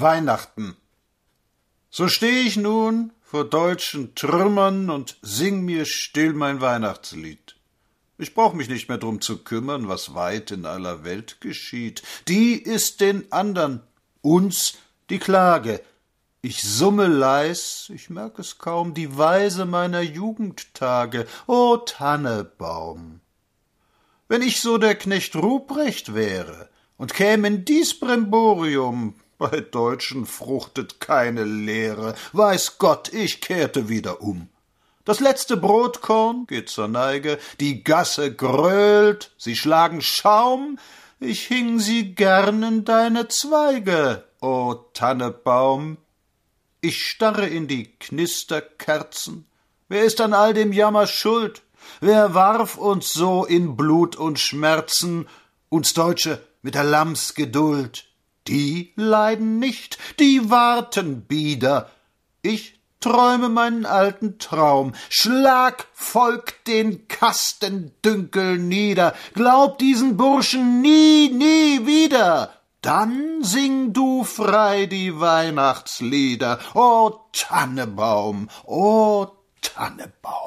Weihnachten. So steh ich nun vor deutschen Trümmern und sing mir still mein Weihnachtslied. Ich brauch mich nicht mehr drum zu kümmern, was weit in aller Welt geschieht. Die ist den andern, uns die Klage. Ich summe leis, ich merk es kaum, die Weise meiner Jugendtage. O Tannebaum! Wenn ich so der Knecht Ruprecht wäre und käm in dies Brimborium, bei Deutschen fruchtet keine Lehre, weiß Gott, ich kehrte wieder um. Das letzte Brotkorn geht zur Neige, die Gasse grölt, sie schlagen Schaum, ich hing sie gern in deine Zweige, o Tannebaum. Ich starre in die Knisterkerzen. Wer ist an all dem Jammer schuld? Wer warf uns so in Blut und Schmerzen, uns Deutsche mit der Lammsgeduld? Die leiden nicht, die warten bieder. Ich träume meinen alten Traum. Schlag, Volk, den Kastendünkel nieder. Glaub diesen Burschen nie, nie wieder. Dann sing du frei die Weihnachtslieder. O Tannebaum, o Tannebaum.